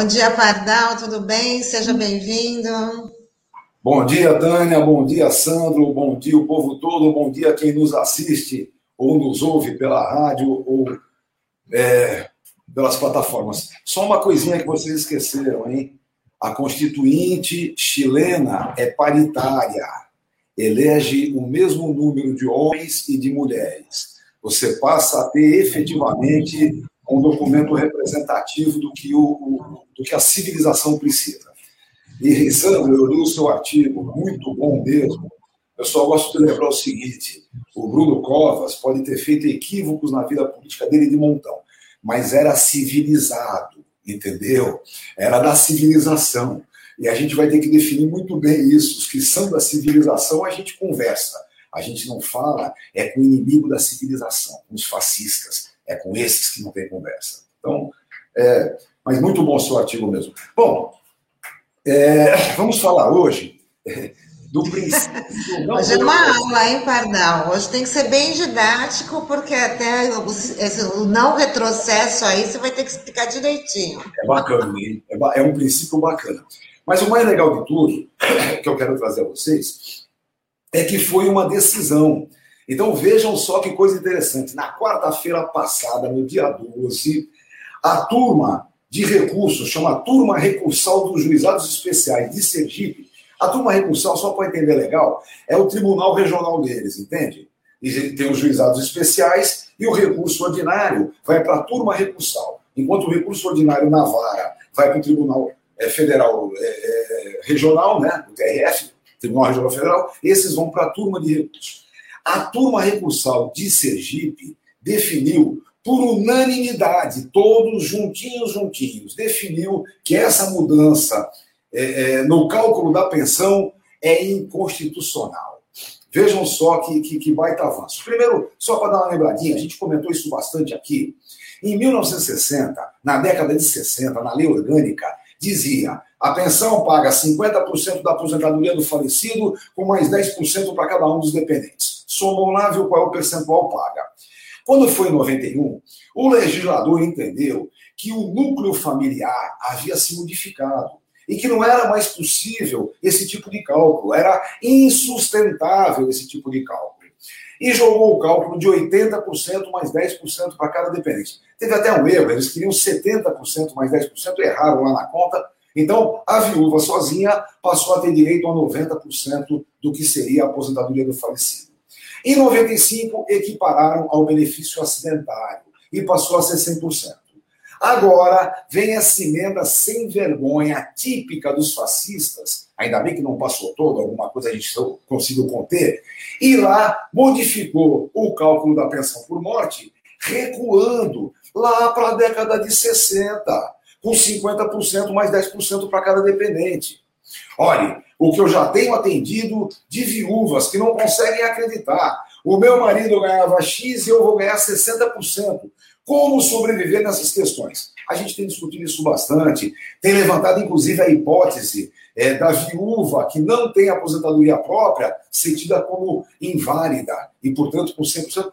Bom dia, Pardal, tudo bem? Seja bem-vindo. Bom dia, Tânia, bom dia, Sandro, bom dia, o povo todo, bom dia quem nos assiste ou nos ouve pela rádio ou é, pelas plataformas. Só uma coisinha que vocês esqueceram, hein? A Constituinte chilena é paritária, elege o mesmo número de homens e de mulheres. Você passa a ter efetivamente um documento representativo do que, o, do que a civilização precisa. E, Sandro, eu li o seu artigo, muito bom mesmo. Eu só gosto de lembrar o seguinte: o Bruno Covas pode ter feito equívocos na vida política dele de montão, mas era civilizado, entendeu? Era da civilização. E a gente vai ter que definir muito bem isso. Os que são da civilização, a gente conversa. A gente não fala, é com o inimigo da civilização, com os fascistas. É com esses que não tem conversa. Então, é, mas muito bom o seu artigo mesmo. Bom, é, vamos falar hoje é, do princípio. Hoje é uma aula, hein, Pardal? Hoje tem que ser bem didático, porque até o, o não retrocesso aí você vai ter que explicar direitinho. É bacana, hein? É, é um princípio bacana. Mas o mais legal de tudo, que eu quero trazer a vocês, é que foi uma decisão então vejam só que coisa interessante. Na quarta-feira passada, no dia 12, a turma de recursos, chama Turma Recursal dos Juizados Especiais de Sergipe. A turma recursal, só para entender legal, é o tribunal regional deles, entende? E tem os juizados especiais e o recurso ordinário vai para a turma recursal. Enquanto o recurso ordinário na vara vai para o Tribunal é, Federal é, Regional, né, o TRF, Tribunal Regional Federal, esses vão para a turma de recursos. A turma recursal de Sergipe definiu, por unanimidade, todos juntinhos, juntinhos, definiu que essa mudança é, é, no cálculo da pensão é inconstitucional. Vejam só que, que, que baita avanço. Primeiro, só para dar uma lembradinha, a gente comentou isso bastante aqui. Em 1960, na década de 60, na lei orgânica, dizia a pensão paga 50% da aposentadoria do falecido, com mais 10% para cada um dos dependentes somam lá, viu qual é o percentual paga. Quando foi em 91, o legislador entendeu que o núcleo familiar havia se modificado e que não era mais possível esse tipo de cálculo, era insustentável esse tipo de cálculo. E jogou o cálculo de 80% mais 10% para cada dependente. Teve até um erro, eles queriam 70% mais 10%, erraram lá na conta. Então, a viúva sozinha passou a ter direito a 90% do que seria a aposentadoria do falecido. Em 95, equipararam ao benefício acidentário e passou a ser 100%. Agora vem essa emenda sem vergonha, típica dos fascistas, ainda bem que não passou todo, alguma coisa a gente conseguiu conter, e lá modificou o cálculo da pensão por morte, recuando lá para a década de 60, com 50% mais 10% para cada dependente. Olhe, o que eu já tenho atendido de viúvas que não conseguem acreditar. O meu marido ganhava X e eu vou ganhar 60%. Como sobreviver nessas questões? A gente tem discutido isso bastante, tem levantado inclusive a hipótese é, da viúva que não tem aposentadoria própria ser tida como inválida e, portanto, com 100%.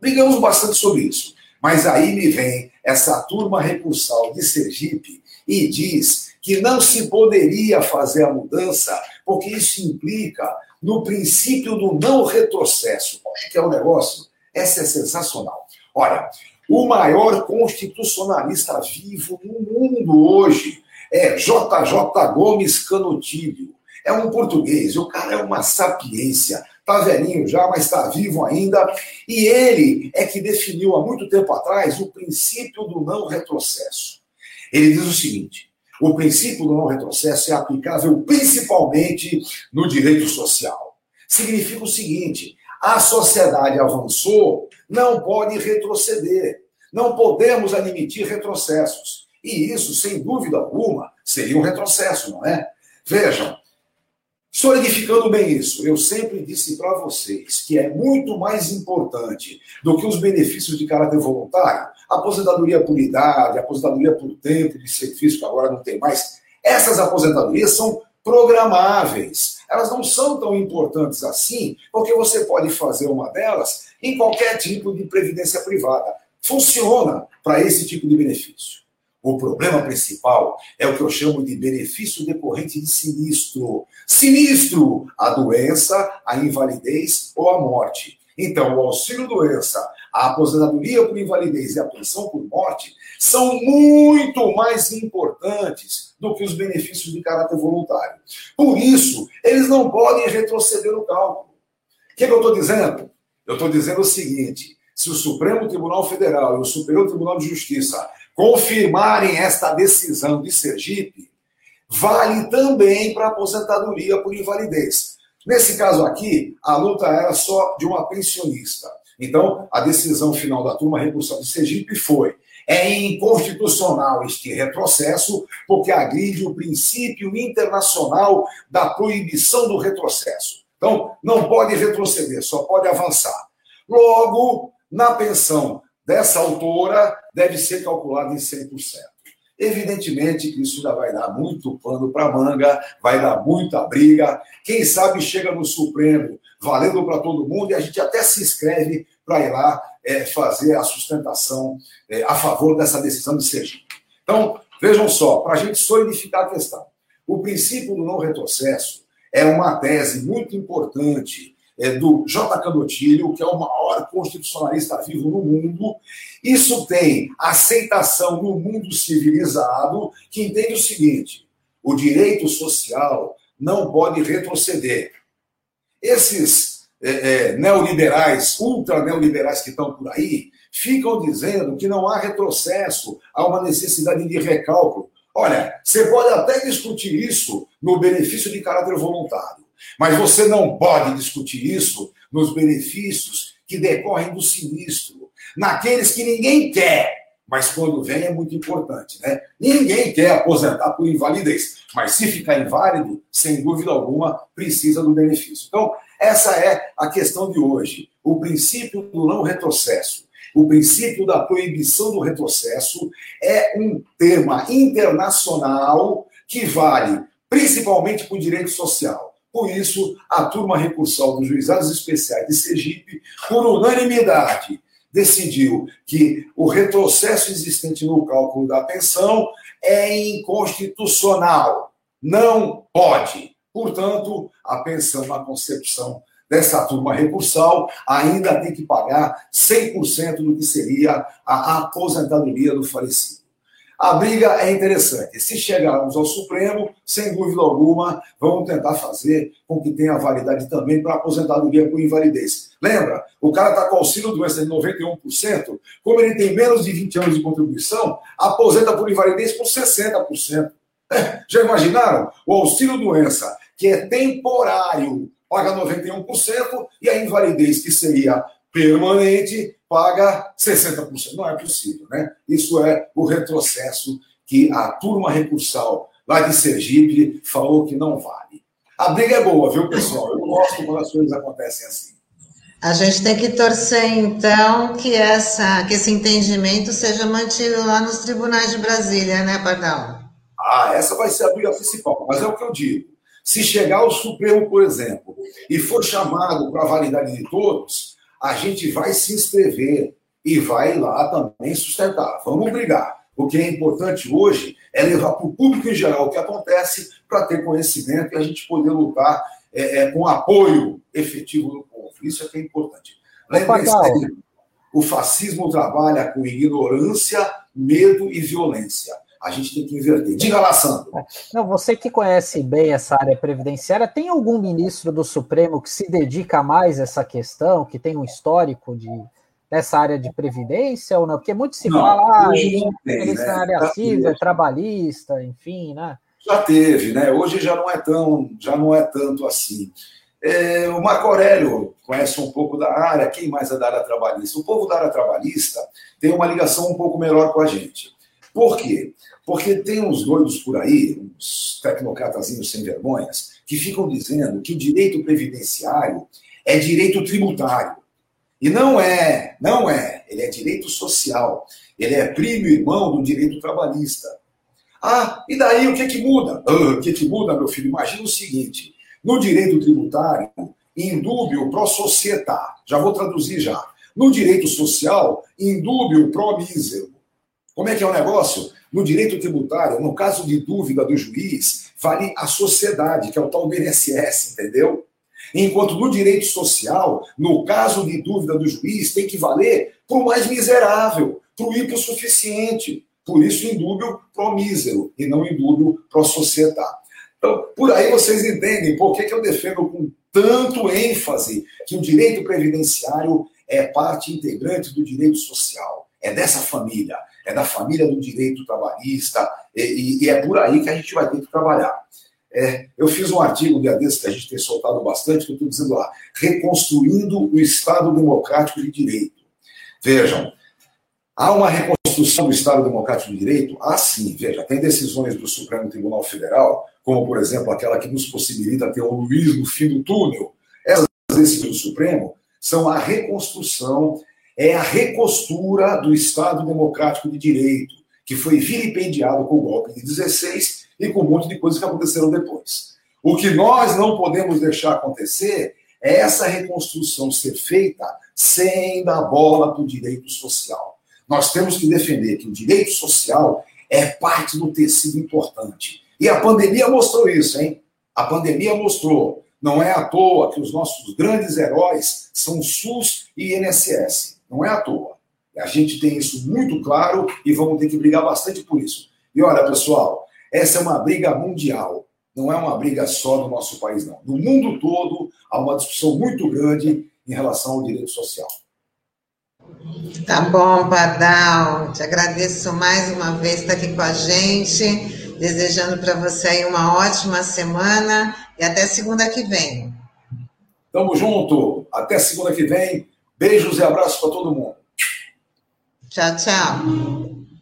Brigamos bastante sobre isso. Mas aí me vem essa turma recursal de Sergipe e diz que não se poderia fazer a mudança, porque isso implica no princípio do não retrocesso. Olha que é um negócio. Essa é sensacional. Olha, o maior constitucionalista vivo no mundo hoje é JJ Gomes Canotilho. É um português, o cara é uma sapiência. Tá velhinho já, mas está vivo ainda. E ele é que definiu há muito tempo atrás o princípio do não retrocesso. Ele diz o seguinte: o princípio do não retrocesso é aplicável principalmente no direito social. Significa o seguinte: a sociedade avançou, não pode retroceder. Não podemos admitir retrocessos. E isso, sem dúvida alguma, seria um retrocesso, não é? Vejam, solidificando bem isso, eu sempre disse para vocês que é muito mais importante do que os benefícios de caráter voluntário aposentadoria por idade, aposentadoria por tempo de serviço, que agora não tem mais. Essas aposentadorias são programáveis. Elas não são tão importantes assim, porque você pode fazer uma delas em qualquer tipo de previdência privada. Funciona para esse tipo de benefício. O problema principal é o que eu chamo de benefício decorrente de sinistro. Sinistro! A doença, a invalidez ou a morte. Então, o auxílio-doença, a aposentadoria por invalidez e a pensão por morte são muito mais importantes do que os benefícios de caráter voluntário. Por isso, eles não podem retroceder no cálculo. O que, é que eu estou dizendo? Eu estou dizendo o seguinte: se o Supremo Tribunal Federal e o Superior Tribunal de Justiça confirmarem esta decisão de Sergipe, vale também para aposentadoria por invalidez. Nesse caso aqui, a luta era só de uma pensionista. Então, a decisão final da turma recursal de Sergipe foi: é inconstitucional este retrocesso, porque agride o princípio internacional da proibição do retrocesso. Então, não pode retroceder, só pode avançar. Logo, na pensão dessa autora deve ser calculado em 100%. Evidentemente que isso já vai dar muito pano para manga, vai dar muita briga. Quem sabe chega no Supremo valendo para todo mundo e a gente até se inscreve para ir lá é, fazer a sustentação é, a favor dessa decisão de Sergipe. Então, vejam só, para a gente solidificar a questão. O princípio do não retrocesso é uma tese muito importante é, do J. Candotilho, que é o maior constitucionalista vivo no mundo. Isso tem aceitação no mundo civilizado, que entende o seguinte: o direito social não pode retroceder. Esses é, é, neoliberais, ultra neoliberais que estão por aí, ficam dizendo que não há retrocesso, há uma necessidade de recálculo. Olha, você pode até discutir isso no benefício de caráter voluntário. Mas você não pode discutir isso nos benefícios que decorrem do sinistro, naqueles que ninguém quer, mas quando vem é muito importante, né? Ninguém quer aposentar por invalidez, mas se ficar inválido, sem dúvida alguma, precisa do benefício. Então, essa é a questão de hoje. O princípio do não retrocesso, o princípio da proibição do retrocesso é um tema internacional que vale principalmente para o direito social. Por isso, a turma recursal dos juizados especiais de Sergipe, por unanimidade, decidiu que o retrocesso existente no cálculo da pensão é inconstitucional. Não pode. Portanto, a pensão na concepção dessa turma recursal ainda tem que pagar 100% do que seria a aposentadoria do falecido. A briga é interessante. Se chegarmos ao Supremo, sem dúvida alguma, vamos tentar fazer com que tenha validade também para aposentadoria por invalidez. Lembra? O cara está com auxílio doença de 91%, como ele tem menos de 20 anos de contribuição, aposenta por invalidez por 60%. É, já imaginaram? O auxílio doença, que é temporário, paga 91%, e a invalidez, que seria permanente, paga 60%. Não é possível, né? Isso é o retrocesso que a turma recursal lá de Sergipe falou que não vale. A briga é boa, viu, pessoal? Eu gosto quando as coisas acontecem assim. A gente tem que torcer, então, que, essa, que esse entendimento seja mantido lá nos tribunais de Brasília, né, Pardal? Ah, essa vai ser a briga principal, mas é o que eu digo. Se chegar ao Supremo, por exemplo, e for chamado para a validade de todos, a gente vai se inscrever e vai lá também sustentar. Vamos brigar. O que é importante hoje é levar para o público em geral o que acontece para ter conhecimento e a gente poder lutar é, é, com apoio efetivo do povo. Isso é que é importante. Lembre-se o fascismo trabalha com ignorância, medo e violência. A gente tem que inverter. Diga lá, Sandro. É. Não, você que conhece bem essa área previdenciária, tem algum ministro do Supremo que se dedica mais a essa questão, que tem um histórico de, dessa área de previdência ou não? Porque muito se não, fala, ah, tem, né? área civil, trabalhista, enfim, né? Já teve, né? Hoje já não é tão, já não é tanto assim. É, o Marco Aurélio conhece um pouco da área, quem mais é da área trabalhista? O povo da área trabalhista tem uma ligação um pouco melhor com a gente. Por quê? Porque tem uns doidos por aí, uns tecnocratazinhos sem vergonhas, que ficam dizendo que o direito previdenciário é direito tributário. E não é, não é. Ele é direito social. Ele é primo irmão do direito trabalhista. Ah, e daí o que que muda? Ah, o que que muda, meu filho? Imagina o seguinte: no direito tributário, indúbio pro società. Já vou traduzir já. No direito social, indúbio pro mísero. Como é que é o negócio? No direito tributário, no caso de dúvida do juiz, vale a sociedade, que é o tal do INSS, entendeu? Enquanto no direito social, no caso de dúvida do juiz, tem que valer para o mais miserável, para o hipossuficiente. Por isso, indúbio pro mísero e não indúbio pro sociedade. Então, por aí vocês entendem por que, que eu defendo com tanto ênfase que o direito previdenciário é parte integrante do direito social. É dessa família, é da família do direito trabalhista, e, e é por aí que a gente vai ter que trabalhar. É, eu fiz um artigo dia desse que a gente tem soltado bastante, que eu estou dizendo lá, reconstruindo o Estado Democrático de Direito. Vejam, há uma reconstrução do Estado Democrático de Direito? Ah, sim, veja, tem decisões do Supremo Tribunal Federal, como, por exemplo, aquela que nos possibilita ter o Luiz no fim do túnel. Essas decisões do Supremo são a reconstrução, é a recostura do Estado Democrático de Direito, que foi vilipendiado com o golpe de 16 e com um monte de coisas que aconteceram depois. O que nós não podemos deixar acontecer é essa reconstrução ser feita sem dar bola para o direito social. Nós temos que defender que o direito social é parte do tecido importante. E a pandemia mostrou isso, hein? A pandemia mostrou. Não é à toa que os nossos grandes heróis são SUS e INSS. Não é à toa. A gente tem isso muito claro e vamos ter que brigar bastante por isso. E olha, pessoal, essa é uma briga mundial, não é uma briga só do nosso país, não. No mundo todo, há uma discussão muito grande em relação ao direito social. Tá bom, Pardal. Te agradeço mais uma vez estar aqui com a gente. Desejando para você aí uma ótima semana e até segunda que vem. Tamo junto. Até segunda que vem. Beijos e abraços para todo mundo. Tchau, tchau.